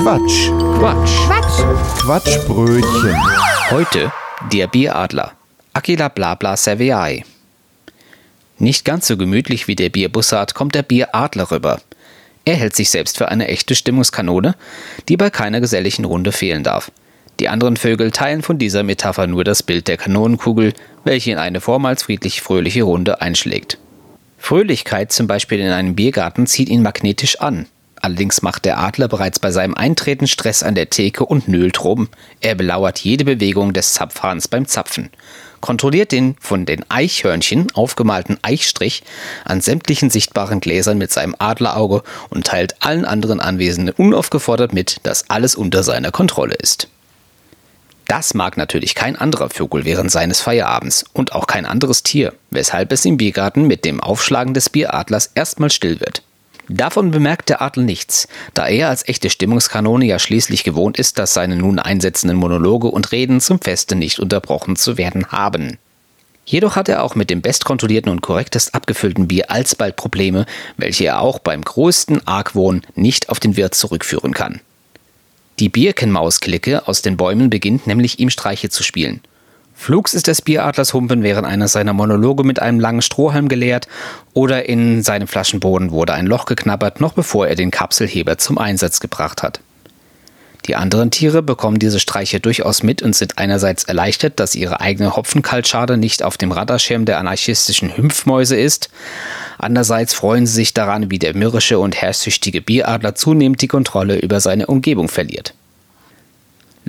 Quatsch. Quatsch. Quatsch. Quatschbrötchen. Heute der Bieradler. Aquila Blabla Cerveae. Nicht ganz so gemütlich wie der Bierbussard kommt der Bieradler rüber. Er hält sich selbst für eine echte Stimmungskanone, die bei keiner geselligen Runde fehlen darf. Die anderen Vögel teilen von dieser Metapher nur das Bild der Kanonenkugel, welche in eine vormals friedlich fröhliche Runde einschlägt. Fröhlichkeit zum Beispiel in einem Biergarten zieht ihn magnetisch an. Allerdings macht der Adler bereits bei seinem Eintreten Stress an der Theke und nölt rum. Er belauert jede Bewegung des Zapfhahns beim Zapfen, kontrolliert den von den Eichhörnchen aufgemalten Eichstrich an sämtlichen sichtbaren Gläsern mit seinem Adlerauge und teilt allen anderen Anwesenden unaufgefordert mit, dass alles unter seiner Kontrolle ist. Das mag natürlich kein anderer Vogel während seines Feierabends und auch kein anderes Tier, weshalb es im Biergarten mit dem Aufschlagen des Bieradlers erstmal still wird. Davon bemerkt der Adler nichts, da er als echte Stimmungskanone ja schließlich gewohnt ist, dass seine nun einsetzenden Monologe und Reden zum Feste nicht unterbrochen zu werden haben. Jedoch hat er auch mit dem bestkontrollierten und korrektest abgefüllten Bier alsbald Probleme, welche er auch beim größten Argwohn nicht auf den Wirt zurückführen kann. Die Birkenmausklicke aus den Bäumen beginnt nämlich ihm Streiche zu spielen. Flugs ist des Bieradlers Humpen während einer seiner Monologe mit einem langen Strohhalm geleert oder in seinem Flaschenboden wurde ein Loch geknabbert, noch bevor er den Kapselheber zum Einsatz gebracht hat. Die anderen Tiere bekommen diese Streiche durchaus mit und sind einerseits erleichtert, dass ihre eigene Hopfenkaltschade nicht auf dem Radarschirm der anarchistischen Hümpfmäuse ist. Andererseits freuen sie sich daran, wie der mürrische und herrschsüchtige Bieradler zunehmend die Kontrolle über seine Umgebung verliert.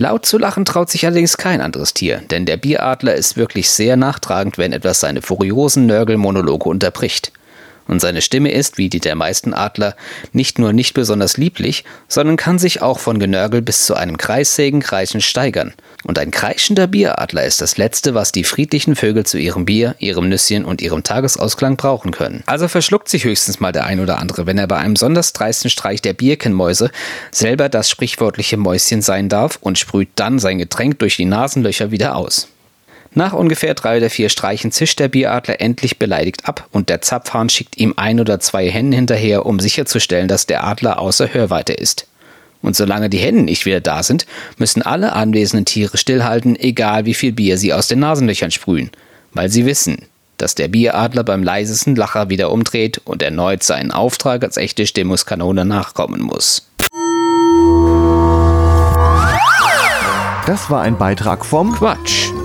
Laut zu lachen traut sich allerdings kein anderes Tier, denn der Bieradler ist wirklich sehr nachtragend, wenn etwas seine furiosen Nörgelmonologe unterbricht und seine Stimme ist, wie die der meisten Adler, nicht nur nicht besonders lieblich, sondern kann sich auch von Genörgel bis zu einem Kreissägenkreischen steigern. Und ein kreischender Bieradler ist das Letzte, was die friedlichen Vögel zu ihrem Bier, ihrem Nüsschen und ihrem Tagesausklang brauchen können. Also verschluckt sich höchstens mal der ein oder andere, wenn er bei einem besonders dreisten Streich der Birkenmäuse selber das sprichwörtliche Mäuschen sein darf und sprüht dann sein Getränk durch die Nasenlöcher wieder aus. Nach ungefähr drei oder vier Streichen zischt der Bieradler endlich beleidigt ab und der Zapfhahn schickt ihm ein oder zwei Hennen hinterher, um sicherzustellen, dass der Adler außer Hörweite ist. Und solange die Hennen nicht wieder da sind, müssen alle anwesenden Tiere stillhalten, egal wie viel Bier sie aus den Nasenlöchern sprühen, weil sie wissen, dass der Bieradler beim leisesten Lacher wieder umdreht und erneut seinen Auftrag als echte Stimmungskanone nachkommen muss. Das war ein Beitrag vom Quatsch.